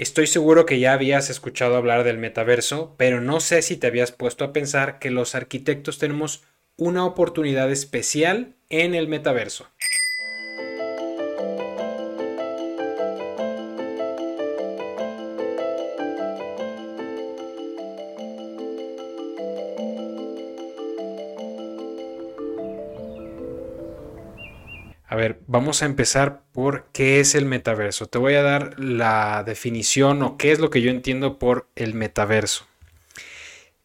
Estoy seguro que ya habías escuchado hablar del metaverso, pero no sé si te habías puesto a pensar que los arquitectos tenemos una oportunidad especial en el metaverso. Vamos a empezar por qué es el metaverso. Te voy a dar la definición o qué es lo que yo entiendo por el metaverso.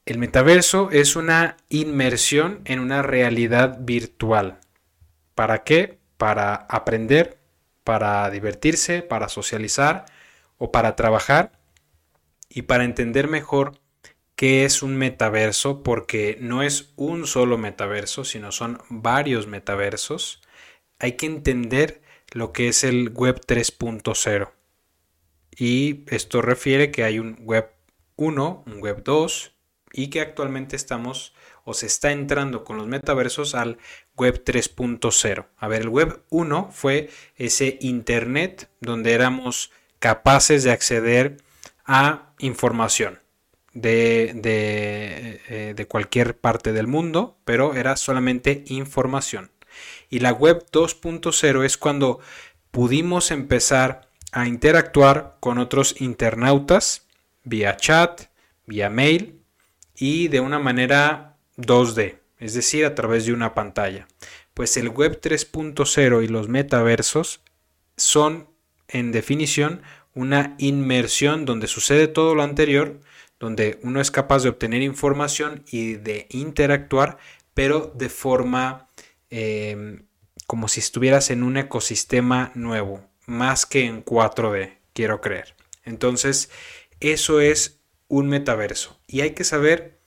El metaverso es una inmersión en una realidad virtual. ¿Para qué? Para aprender, para divertirse, para socializar o para trabajar y para entender mejor qué es un metaverso porque no es un solo metaverso, sino son varios metaversos hay que entender lo que es el web 3.0. Y esto refiere que hay un web 1, un web 2 y que actualmente estamos o se está entrando con los metaversos al web 3.0. A ver, el web 1 fue ese internet donde éramos capaces de acceder a información de, de, eh, cualquier parte del mundo, pero era solamente información. Y la web 2.0 es cuando pudimos empezar a interactuar con otros internautas vía chat, vía mail y de una manera 2D, es decir, a través de una pantalla. Pues el web 3.0 y los metaversos son en definición una inmersión donde sucede todo lo anterior, donde uno es capaz de obtener información y de interactuar, pero de forma Em, como si estuvieras en un ecosistema nuevo, más que en 4D, quiero creer. Entonces, eso es un metaverso. Y hay que saber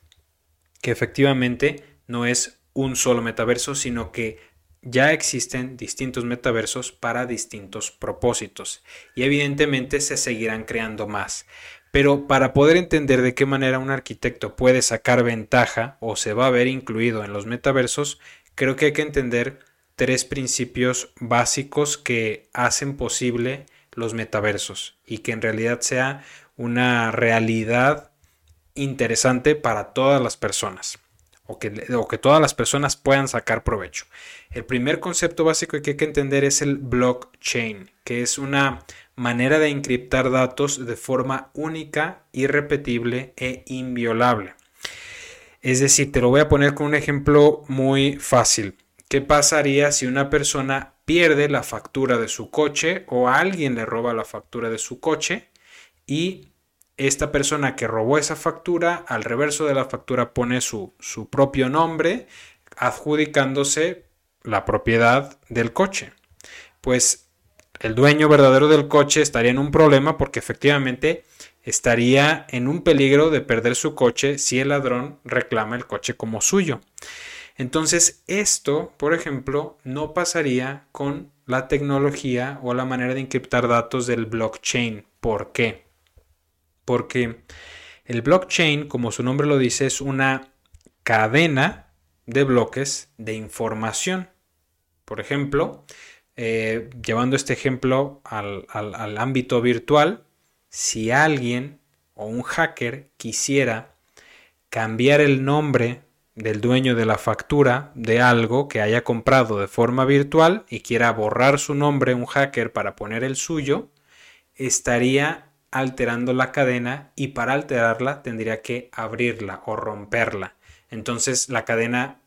que efectivamente no es un solo metaverso, sino que ya existen distintos metaversos para distintos propósitos. Y evidentemente se seguirán creando más. Pero para poder entender de qué manera un arquitecto puede sacar ventaja o se va a ver incluido en los metaversos, creo que hay que entender tres principios básicos que hacen posible los metaversos y que en realidad sea una realidad interesante para todas las personas o que, que todas las personas puedan sacar provecho. El primer concepto básico que hay que entender es el blockchain, que es una manera de encriptar datos de forma única, irrepetible e inviolable. Es decir, te lo voy a poner con un ejemplo muy fácil. ¿Qué pasaría si una persona pierde la factura de su coche o alguien le roba la factura de su coche y esta persona que robó esa factura al reverso de la factura pone su, su propio nombre adjudicándose la propiedad del coche? Pues el dueño verdadero del coche estaría en un problema porque efectivamente estaría en un peligro de perder su coche si el ladrón reclama el coche como suyo. Entonces, esto, por ejemplo, no pasaría con la tecnología o la manera de encriptar datos del blockchain. ¿Por qué? Porque el blockchain, como su nombre lo dice, es una cadena de bloques de información. Por ejemplo, eh, llevando este ejemplo al, al ámbito virtual, si alguien o un hacker quisiera cambiar el nombre del dueño de la factura de algo que haya comprado de forma virtual y quiera borrar su nombre un hacker para poner el suyo, estaría alterando la cadena y para alterarla tendría que abrirla o romperla. Entonces la cadena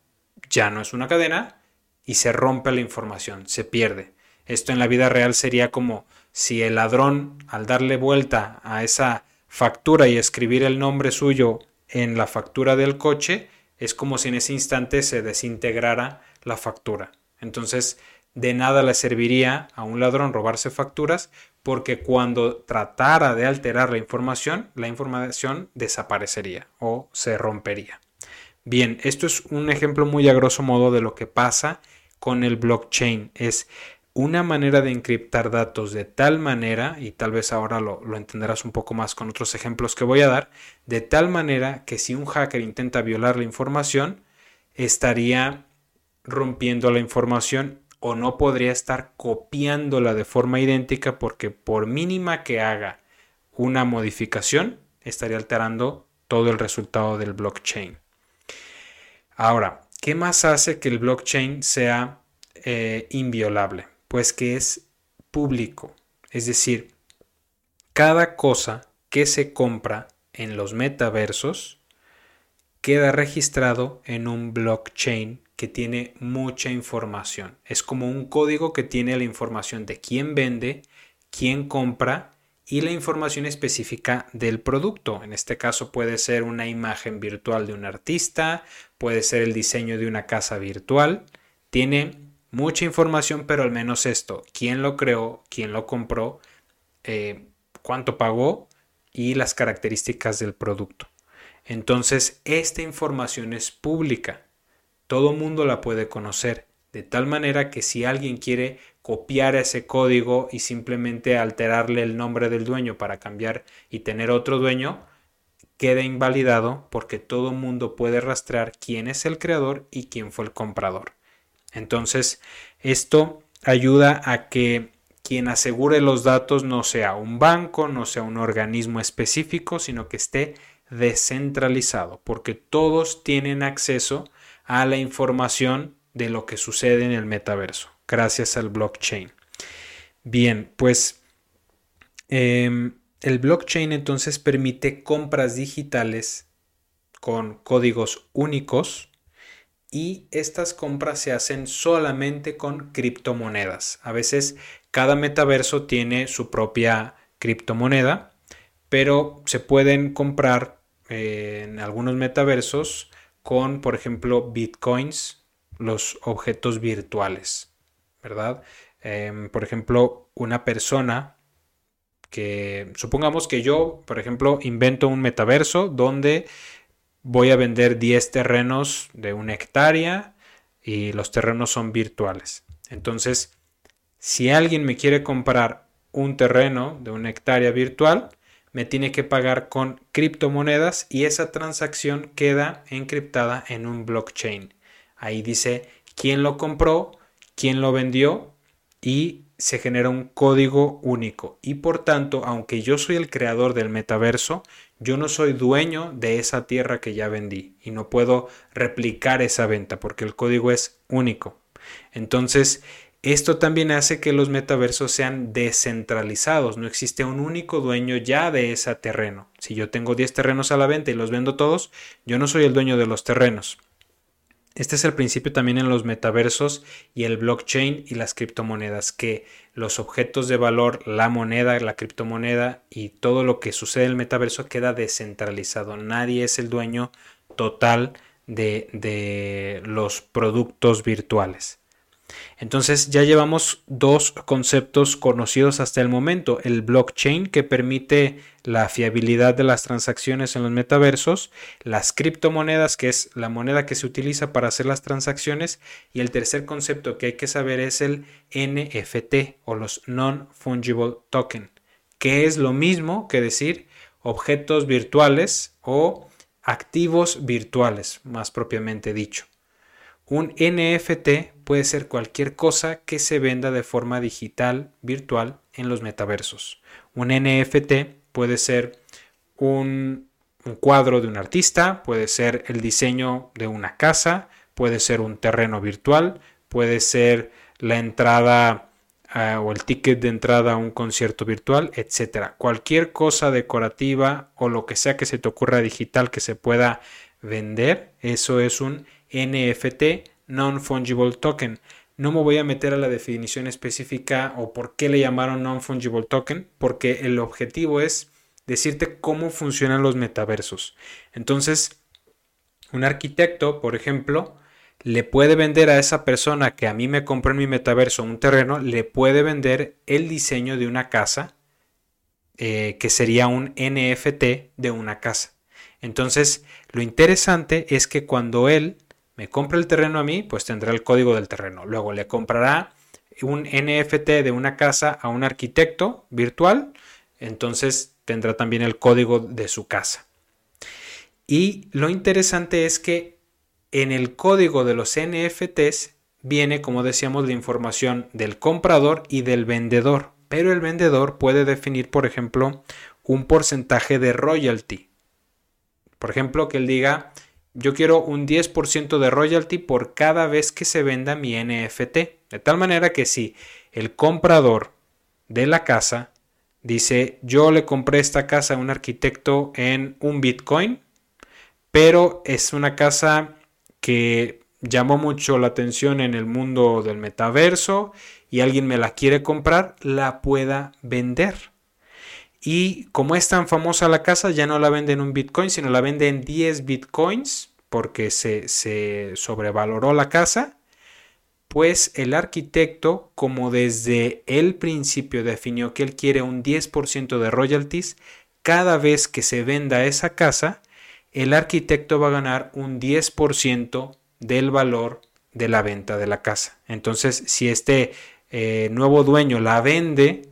ya no es una cadena y se rompe la información, se pierde. Esto en la vida real sería como si el ladrón, al darle vuelta a esa factura y escribir el nombre suyo en la factura del coche, es como si en ese instante se desintegrara la factura. Entonces, de nada le serviría a un ladrón robarse facturas porque cuando tratara de alterar la información, la información desaparecería o se rompería. Bien, esto es un ejemplo muy a grosso modo de lo que pasa con el blockchain. Es una manera de encriptar datos de tal manera, y tal vez ahora lo, entenderás un poco más con otros ejemplos que voy a dar, de tal manera que si un hacker intenta violar la información, estaría rompiendo la información o no podría estar copiándola de forma idéntica porque por mínima que haga una modificación, estaría alterando todo el resultado del blockchain. Ahora, ¿qué más hace que el blockchain sea eh, inviolable? Pues que es público. Es decir, cada cosa que se compra en los metaversos queda registrado en un blockchain que tiene mucha información. Es como un código que tiene la información de quién vende, quién compra y la información específica del producto. En este caso puede ser una imagen virtual de un artista, puede ser el diseño de una casa virtual. Tiene mucha información, pero al menos esto, quién lo creó, quién lo compró, eh, cuánto pagó y las características del producto. Entonces, esta información es pública. Todo mundo la puede conocer. De tal manera que si alguien quiere copiar ese código y simplemente alterarle el nombre del dueño para cambiar y tener otro dueño, queda invalidado porque todo mundo puede rastrear quién es el creador y quién fue el comprador. Entonces, esto ayuda a que quien asegure los datos no sea un banco, no sea un organismo específico, sino que esté descentralizado, porque todos tienen acceso a la información de lo que sucede en el metaverso, gracias al blockchain. Bien, pues em, el blockchain entonces permite compras digitales con códigos únicos y estas compras se hacen solamente con criptomonedas. A veces cada metaverso tiene su propia criptomoneda, pero se pueden comprar eh, en algunos metaversos con, por ejemplo, bitcoins, los objetos virtuales, ¿verdad? Em, por ejemplo, una persona que, supongamos que yo, por ejemplo, invento un metaverso donde voy a vender 10 terrenos de una hectárea y los terrenos son virtuales. Entonces, si alguien me quiere comprar un terreno de una hectárea virtual, me tiene que pagar con criptomonedas y esa transacción queda encriptada en un blockchain. Ahí dice quién lo compró, quién lo vendió y se genera un código único. Y por tanto, aunque yo soy el creador del metaverso, yo no soy dueño de esa tierra que ya vendí y no puedo replicar esa venta porque el código es único. Entonces, esto también hace que los metaversos sean descentralizados, no existe un único dueño ya de ese terreno. Si yo tengo 10 terrenos a la venta y los vendo todos, yo no soy el dueño de los terrenos. Este es el principio también en los metaversos y el blockchain y las criptomonedas, que los objetos de valor, la moneda, la criptomoneda y todo lo que sucede en el metaverso queda descentralizado. Nadie es el dueño total de, los productos virtuales. Entonces ya llevamos dos conceptos conocidos hasta el momento, el blockchain que permite la fiabilidad de las transacciones en los metaversos, las criptomonedas que es la moneda que se utiliza para hacer las transacciones. Y el tercer concepto que hay que saber es el NFT o los non-fungible token, que es lo mismo que decir objetos virtuales o activos virtuales, más propiamente dicho. Un NFT puede ser cualquier cosa que se venda de forma digital, virtual, en los metaversos. Un NFT puede ser un, cuadro de un artista, puede ser el diseño de una casa, puede ser un terreno virtual, puede ser la entrada ah, o el ticket de entrada a un concierto virtual, etc. Cualquier cosa decorativa o lo que sea que se te ocurra digital que se pueda vender, eso es un NFT, Non-Fungible Token. No me voy a meter a la definición específica o por qué le llamaron Non-Fungible Token, porque el objetivo es decirte cómo funcionan los metaversos. Entonces, un arquitecto, por ejemplo, le puede vender a esa persona que a mí me compró en mi metaverso un terreno, le puede vender el diseño de una casa, eh, que sería un NFT de una casa. Entonces, lo interesante es que cuando él me compra el terreno a mí, pues tendrá el código del terreno. Luego le comprará un NFT de una casa a un arquitecto virtual, entonces tendrá también el código de su casa. Y lo interesante es que en el código de los NFTs viene, como decíamos, la información del comprador y del vendedor. Pero el vendedor puede definir, por ejemplo, un porcentaje de royalty. Por ejemplo, que él diga, yo quiero un 10% de royalty por cada vez que se venda mi NFT. De tal manera que si el comprador de la casa dice, yo le compré esta casa a un arquitecto en un Bitcoin, pero es una casa que llamó mucho la atención en el mundo del metaverso y alguien me la quiere comprar, la pueda vender. Y como es tan famosa la casa, ya no la vende en un Bitcoin, sino la vende en 10 Bitcoins porque se, se sobrevaloró la casa. Pues el arquitecto, como desde el principio definió que él quiere un 10% de royalties, cada vez que se venda esa casa, el arquitecto va a ganar un 10% del valor de la venta de la casa. Entonces, si este eh, nuevo dueño la vende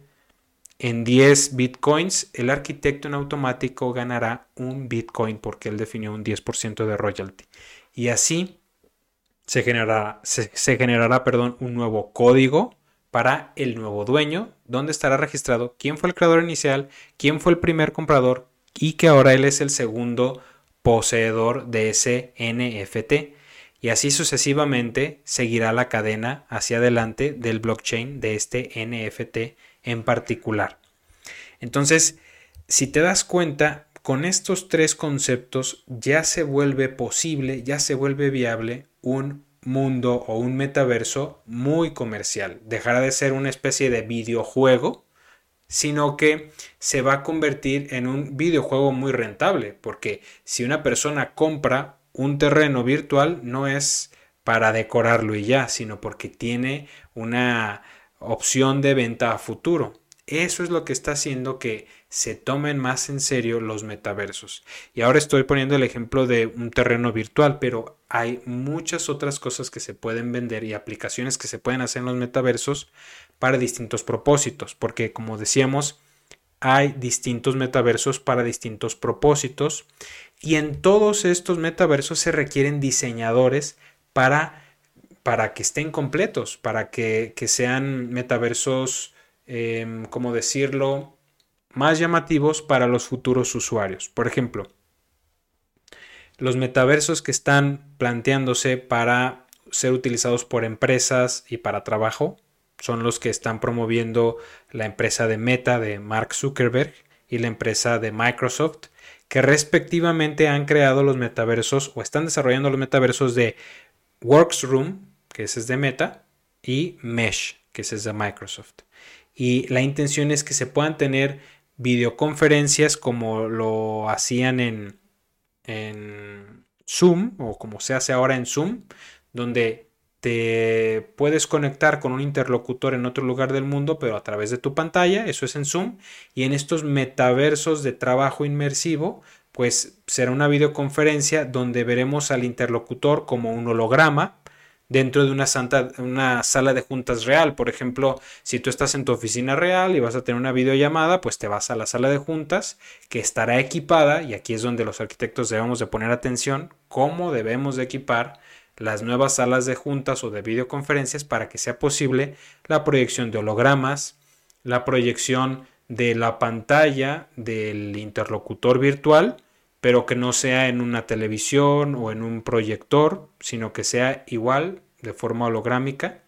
en 10 bitcoins, el arquitecto en automático ganará un bitcoin porque él definió un 10% de royalty. Y así se generará, se, generará perdón, un nuevo código para el nuevo dueño, donde estará registrado quién fue el creador inicial, quién fue el primer comprador y que ahora él es el segundo poseedor de ese NFT y así sucesivamente seguirá la cadena hacia adelante del blockchain de este NFT en particular. Entonces, si te das cuenta, con estos tres conceptos ya se vuelve posible, ya se vuelve viable un mundo o un metaverso muy comercial. Dejará de ser una especie de videojuego, sino que se va a convertir en un videojuego muy rentable, porque si una persona compra un terreno virtual no es para decorarlo y ya, sino porque tiene una opción de venta a futuro. Eso es lo que está haciendo que se tomen más en serio los metaversos. Y ahora estoy poniendo el ejemplo de un terreno virtual, pero hay muchas otras cosas que se pueden vender y aplicaciones que se pueden hacer en los metaversos para distintos propósitos, porque como decíamos, hay distintos metaversos para distintos propósitos y en todos estos metaversos se requieren diseñadores para, para que estén completos, para que, sean metaversos, eh, como decirlo, más llamativos para los futuros usuarios. Por ejemplo, los metaversos que están planteándose para ser utilizados por empresas y para trabajo son los que están promoviendo la empresa de Meta de Mark Zuckerberg y la empresa de Microsoft que respectivamente han creado los metaversos o están desarrollando los metaversos de Worksroom, que ese es de Meta, y Mesh, que ese es de Microsoft. Y la intención es que se puedan tener videoconferencias como lo hacían en, en Zoom o como se hace ahora en Zoom, donde te puedes conectar con un interlocutor en otro lugar del mundo, pero a través de tu pantalla, eso es en Zoom, y en estos metaversos de trabajo inmersivo, pues será una videoconferencia donde veremos al interlocutor como un holograma dentro de una, una sala de juntas real. Por ejemplo, si tú estás en tu oficina real y vas a tener una videollamada, pues te vas a la sala de juntas que estará equipada, y aquí es donde los arquitectos debemos de poner atención, cómo debemos de equipar las nuevas salas de juntas o de videoconferencias para que sea posible la proyección de hologramas, la proyección de la pantalla del interlocutor virtual, pero que no sea en una televisión o en un proyector, sino que sea igual de forma holográmica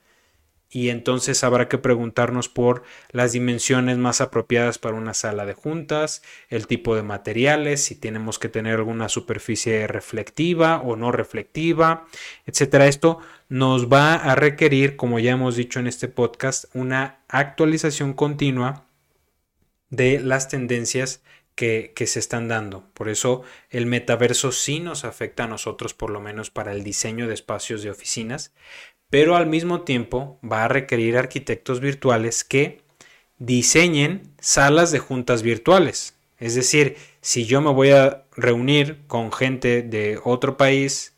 y entonces habrá que preguntarnos por las dimensiones más apropiadas para una sala de juntas, el tipo de materiales, si tenemos que tener alguna superficie reflectiva o no reflectiva, etcétera. Esto nos va a requerir, como ya hemos dicho en este podcast, una actualización continua de las tendencias que, se están dando. Por eso el metaverso sí nos afecta a nosotros, por lo menos para el diseño de espacios de oficinas, pero al mismo tiempo va a requerir arquitectos virtuales que diseñen salas de juntas virtuales. Es decir, si yo me voy a reunir con gente de otro país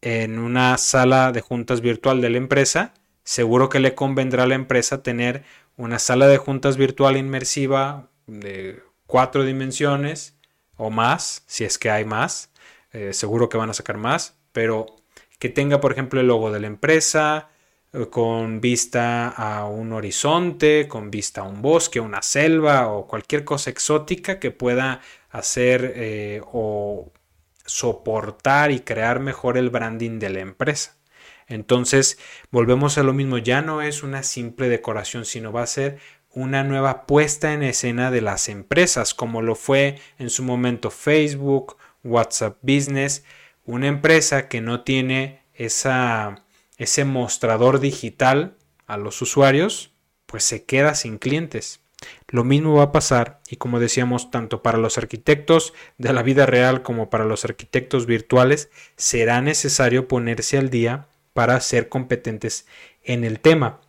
en una sala de juntas virtual de la empresa, seguro que le convendrá a la empresa tener una sala de juntas virtual inmersiva de cuatro dimensiones o más, si es que hay más. Eh, seguro que van a sacar más, pero que tenga, por ejemplo, el logo de la empresa, eh, con vista a un horizonte, con vista a un bosque, una selva o cualquier cosa exótica que pueda hacer eh, o soportar y crear mejor el branding de la empresa. Entonces, volvemos a lo mismo, ya no es una simple decoración, sino va a ser una nueva puesta en escena de las empresas, como lo fue en su momento Facebook, WhatsApp Business, una empresa que no tiene ese mostrador digital a los usuarios, pues se queda sin clientes. Lo mismo va a pasar, y como decíamos, tanto para los arquitectos de la vida real como para los arquitectos virtuales, será necesario ponerse al día para ser competentes en el tema.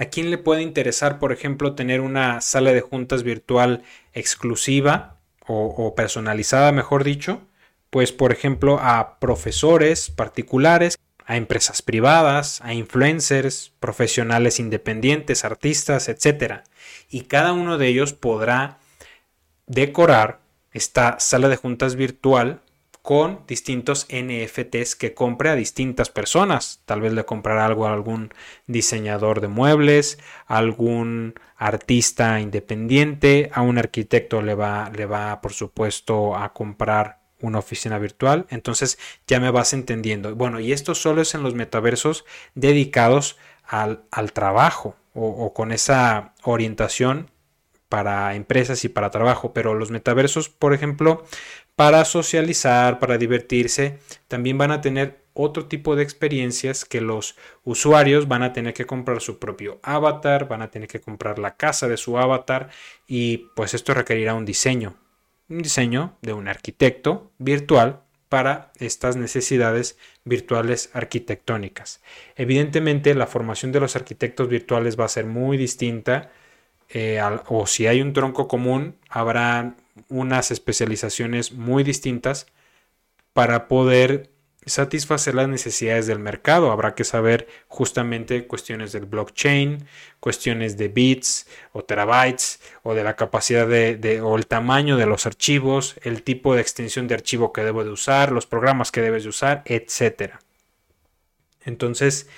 ¿A quién le puede interesar, por ejemplo, tener una sala de juntas virtual exclusiva o, personalizada, mejor dicho? Pues, por ejemplo, a profesores particulares, a empresas privadas, a influencers, profesionales independientes, artistas, etc. Y cada uno de ellos podrá decorar esta sala de juntas virtual con distintos NFTs que compre a distintas personas. Tal vez le comprará algo a algún diseñador de muebles, algún artista independiente, a un arquitecto le va, le va por supuesto a comprar una oficina virtual. Entonces ya me vas entendiendo. Bueno, y esto solo es en los metaversos dedicados al, trabajo o con esa orientación para empresas y para trabajo, pero los metaversos, por ejemplo, para socializar, para divertirse, también van a tener otro tipo de experiencias que los usuarios van a tener que comprar su propio avatar, van a tener que comprar la casa de su avatar y pues esto requerirá un diseño, un diseño de un arquitecto virtual para estas necesidades virtuales arquitectónicas. Evidentemente la formación de los arquitectos virtuales va a ser muy distinta eh, o si hay un tronco común habrá unas especializaciones muy distintas para poder satisfacer las necesidades del mercado. Habrá que saber justamente cuestiones del blockchain, cuestiones de bits o terabytes o de la capacidad de, o el tamaño de los archivos, el tipo de extensión de archivo que debo de usar, los programas que debes de usar, etc. Entonces,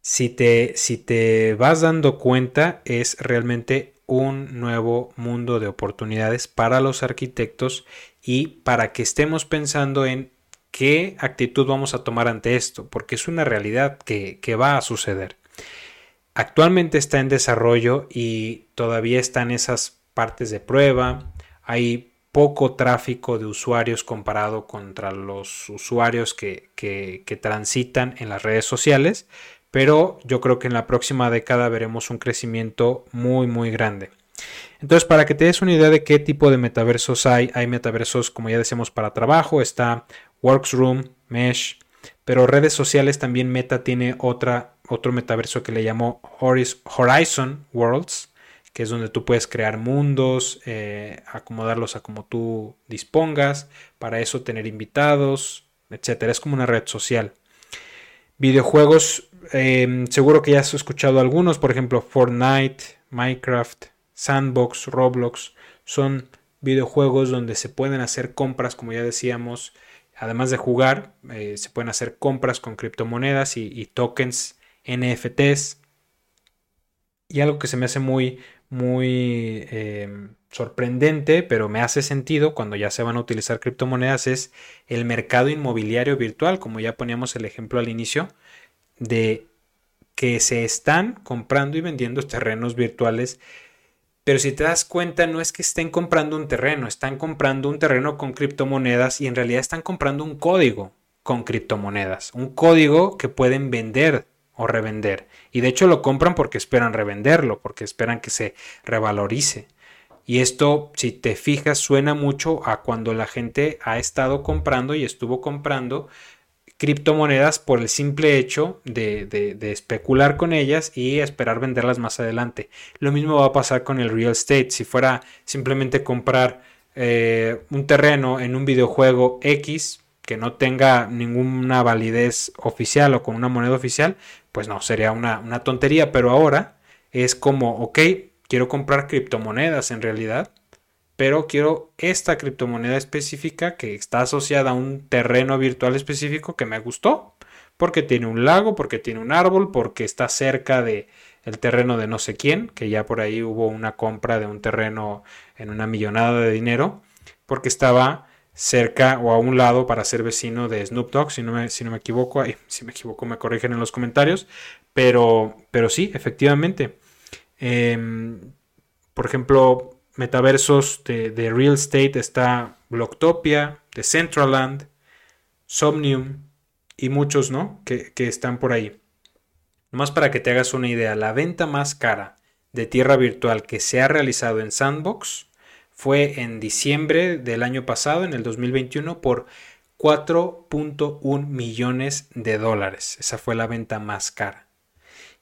si te, si te vas dando cuenta, es realmente un nuevo mundo de oportunidades para los arquitectos y para que estemos pensando en qué actitud vamos a tomar ante esto, porque es una realidad que, va a suceder. Actualmente está en desarrollo y todavía están esas partes de prueba. Hay poco tráfico de usuarios comparado contra los usuarios que, que, transitan en las redes sociales, pero yo creo que en la próxima década veremos un crecimiento muy muy grande. Entonces, para que te des una idea de qué tipo de metaversos hay, hay metaversos, como ya decíamos, para trabajo, está Worksroom, Mesh, pero redes sociales también Meta tiene otra, otro metaverso que le llamó Horizon Worlds, que es donde tú puedes crear mundos, eh, acomodarlos a como tú dispongas, para eso tener invitados, etcétera. Es como una red social. Videojuegos, em, seguro que ya has escuchado algunos, por ejemplo, Fortnite, Minecraft, Sandbox, Roblox. Son videojuegos donde se pueden hacer compras, como ya decíamos, además de jugar, eh, se pueden hacer compras con criptomonedas y, tokens NFTs. Y algo que se me hace muy, muy em, sorprendente, pero me hace sentido cuando ya se van a utilizar criptomonedas, es el mercado inmobiliario virtual, como ya poníamos el ejemplo al inicio, de que se están comprando y vendiendo terrenos virtuales. Pero si te das cuenta, no es que estén comprando un terreno, están comprando un terreno con criptomonedas y en realidad están comprando un código con criptomonedas, un código que pueden vender o revender. Y de hecho lo compran porque esperan revenderlo, porque esperan que se revalorice. Y esto, si te fijas, suena mucho a cuando la gente ha estado comprando y estuvo comprando criptomonedas por el simple hecho de, especular con ellas y esperar venderlas más adelante. Lo mismo va a pasar con el real estate. Si fuera simplemente comprar eh, un terreno en un videojuego X que no tenga ninguna validez oficial o con una moneda oficial, pues no, sería una, una tontería. Pero ahora es como, ok, quiero comprar criptomonedas en realidad, pero quiero esta criptomoneda específica que está asociada a un terreno virtual específico que me gustó. porque tiene un lago, porque tiene un árbol, porque está cerca de el terreno de no sé quién, que ya por ahí hubo una compra de un terreno en una millonada de dinero, porque estaba cerca o a un lado para ser vecino de Snoop Dogg, si no me, si no me equivoco, si me equivoco me corrigen en los comentarios, pero, pero sí, efectivamente. Em, por ejemplo, metaversos de, real estate está Blocktopia, de Centraland, Somnium y muchos, ¿no? Que, que están por ahí. Más para que te hagas una idea, la venta más cara de tierra virtual que se ha realizado en Sandbox fue en diciembre del año pasado, en el 2021, por 4.1 millones de dólares. Esa fue la venta más cara.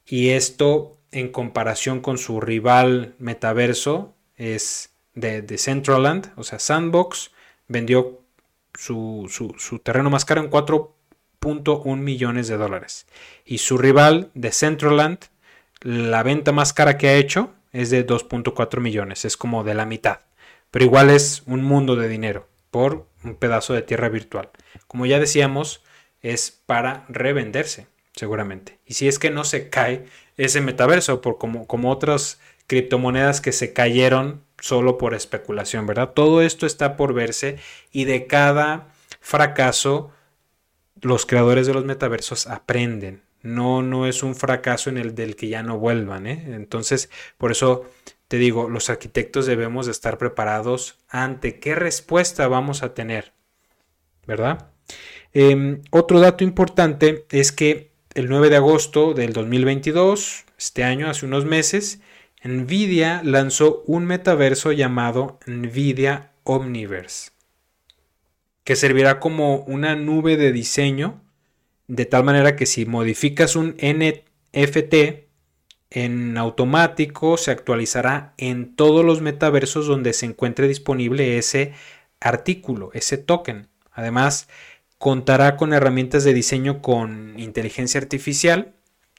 Y esto en comparación con su rival metaverso es de, de o sea, Sandbox vendió su, su terreno más caro en 4.1 millones de dólares. Y su rival de Centraland, la venta más cara que ha hecho es de 2.4 millones, es como de la mitad. Pero igual es un mundo de dinero por un pedazo de tierra virtual. Como ya decíamos, es para revenderse, seguramente. Y si es que no se cae ese metaverso, por como, como otras criptomonedas que se cayeron solo por especulación, ¿verdad? Todo esto está por verse y de cada fracaso los creadores de los metaversos aprenden. No, no es un fracaso en el del que ya no vuelvan. ¿eh? Entonces, por eso te digo, los arquitectos debemos estar preparados ante qué respuesta vamos a tener. ¿Verdad? Em, otro dato importante es que el 9 de agosto del 2022, este año, hace unos meses, Nvidia lanzó un metaverso llamado Nvidia Omniverse que servirá como una nube de diseño, de tal manera que si modificas un NFT en automático se actualizará en todos los metaversos donde se encuentre disponible ese artículo, ese token. Además, contará con herramientas de diseño con inteligencia artificial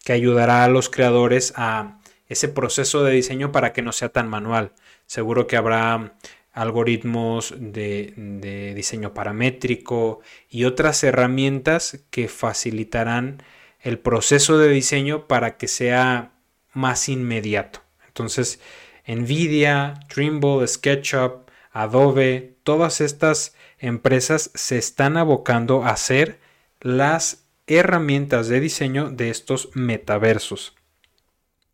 que ayudará a los creadores a ese proceso de diseño para que no sea tan manual. Seguro que habrá algoritmos de, diseño paramétrico y otras herramientas que facilitarán el proceso de diseño para que sea más inmediato. Entonces, Nvidia, Trimble, SketchUp, Adobe, todas estas empresas se están abocando a hacer las herramientas de diseño de estos metaversos.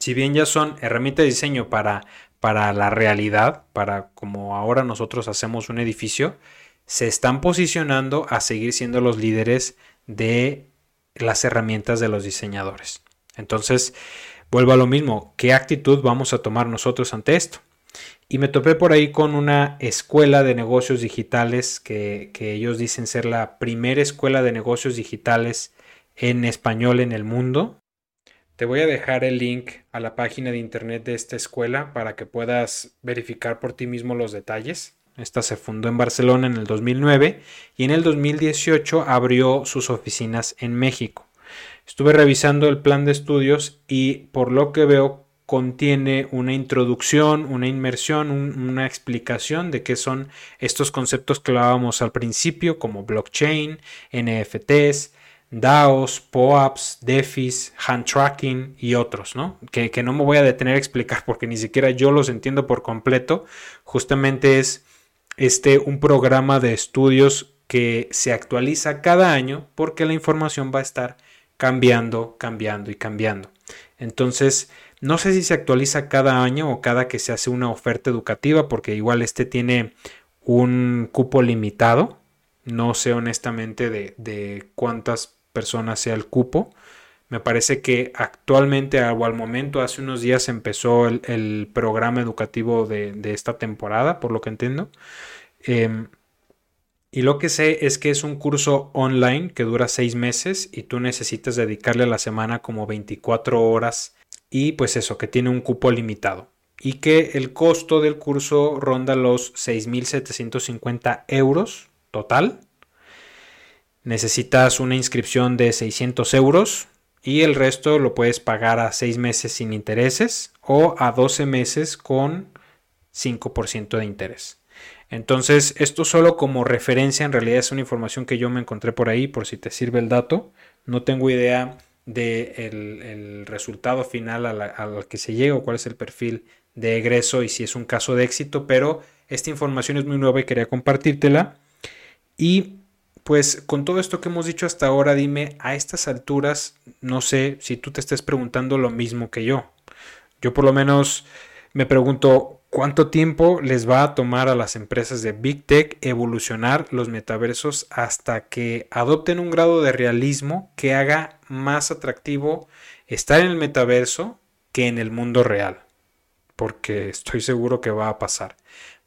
Si bien ya son herramientas de diseño para para la realidad, para como ahora nosotros hacemos un edificio, se están posicionando a seguir siendo los líderes de las herramientas de los diseñadores. Entonces, vuelvo a lo mismo, ¿qué actitud vamos a tomar nosotros ante esto? Y me topé por ahí con una escuela de negocios digitales que, que ellos dicen ser la primera escuela de negocios digitales en español en el mundo. Te voy a dejar el link a la página de internet de esta escuela para que puedas verificar por ti mismo los detalles. Esta se fundó en Barcelona en el 2009 y en el 2018 abrió sus oficinas en México. Estuve revisando el plan de estudios y por lo que veo contiene una introducción, una inmersión, una explicación de qué son estos conceptos que hablábamos al principio como blockchain, NFTs, DAOs, POAPs, DEFIs, hand tracking y otros, ¿no? Que, no me voy a detener a explicar porque ni siquiera yo los entiendo por completo. Justamente es este un programa de estudios que se actualiza cada año porque la información va a estar cambiando, cambiando y cambiando. Entonces, no sé si se actualiza cada año o cada que se hace una oferta educativa porque igual este tiene un cupo limitado. No sé honestamente de, de cuántas personas sea el cupo. Me parece que actualmente o al momento, hace unos días empezó el, programa educativo de, esta temporada, por lo que entiendo. Em, y lo que sé es que es un curso online que dura seis meses y tú necesitas dedicarle a la semana como 24 horas y pues eso, que tiene un cupo limitado. Y que el costo del curso ronda los 6.750 euros total necesitas una inscripción de 600 euros y el resto lo puedes pagar a 6 meses sin intereses o a 12 meses con 5% de interés. Entonces, esto solo como referencia, en realidad es una información que yo me encontré por ahí, por si te sirve el dato. No tengo idea del el resultado final al que se llega o cuál es el perfil de egreso y si es un caso de éxito, pero esta información es muy nueva y quería compartírtela. Y pues con todo esto que hemos dicho hasta ahora, dime, a estas alturas, no sé si tú te estés preguntando lo mismo que yo. Yo por lo menos me pregunto, ¿cuánto tiempo les va a tomar a las empresas de Big Tech evolucionar los metaversos hasta que adopten un grado de realismo que haga más atractivo estar en el metaverso que en el mundo real? Porque estoy seguro que va a pasar.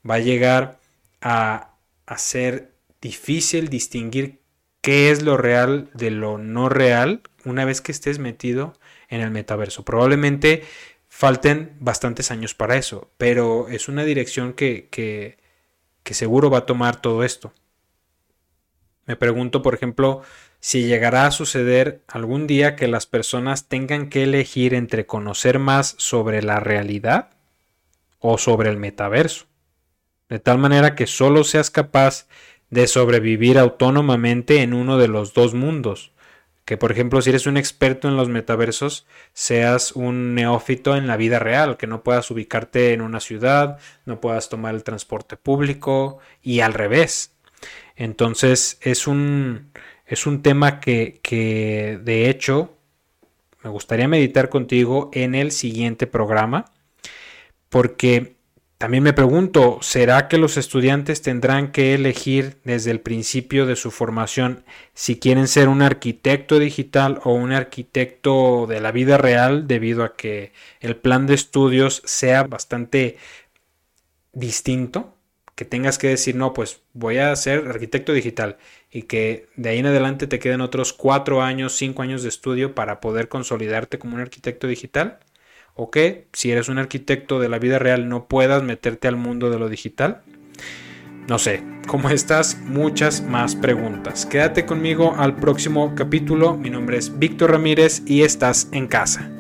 Va a llegar a, a ser difícil distinguir qué es lo real de lo no real una vez que estés metido en el metaverso. Probablemente falten bastantes años para eso, pero es una dirección que, que, que seguro va a tomar todo esto. Me pregunto, por ejemplo, si llegará a suceder algún día que las personas tengan que elegir entre conocer más sobre la realidad o sobre el metaverso, de tal manera que solo seas capaz de sobrevivir autónomamente en uno de los dos mundos. Que por ejemplo, si eres un experto en los metaversos, seas un neófito en la vida real, que no puedas ubicarte en una ciudad, no puedas tomar el transporte público y al revés. Entonces es un, es un tema que, que de hecho me gustaría meditar contigo en el siguiente programa, porque también me pregunto, ¿será que los estudiantes tendrán que elegir desde el principio de su formación si quieren ser un arquitecto digital o un arquitecto de la vida real debido a que el plan de estudios sea bastante distinto? Que tengas que decir, no, pues voy a ser arquitecto digital y que de ahí en adelante te queden otros cuatro años, cinco años de estudio para poder consolidarte como un arquitecto digital o que si eres un arquitecto de la vida real no puedas meterte al mundo de lo digital. No sé, como estas, muchas más preguntas. Quédate conmigo al próximo capítulo. Mi nombre es Víctor Ramírez y estás en casa.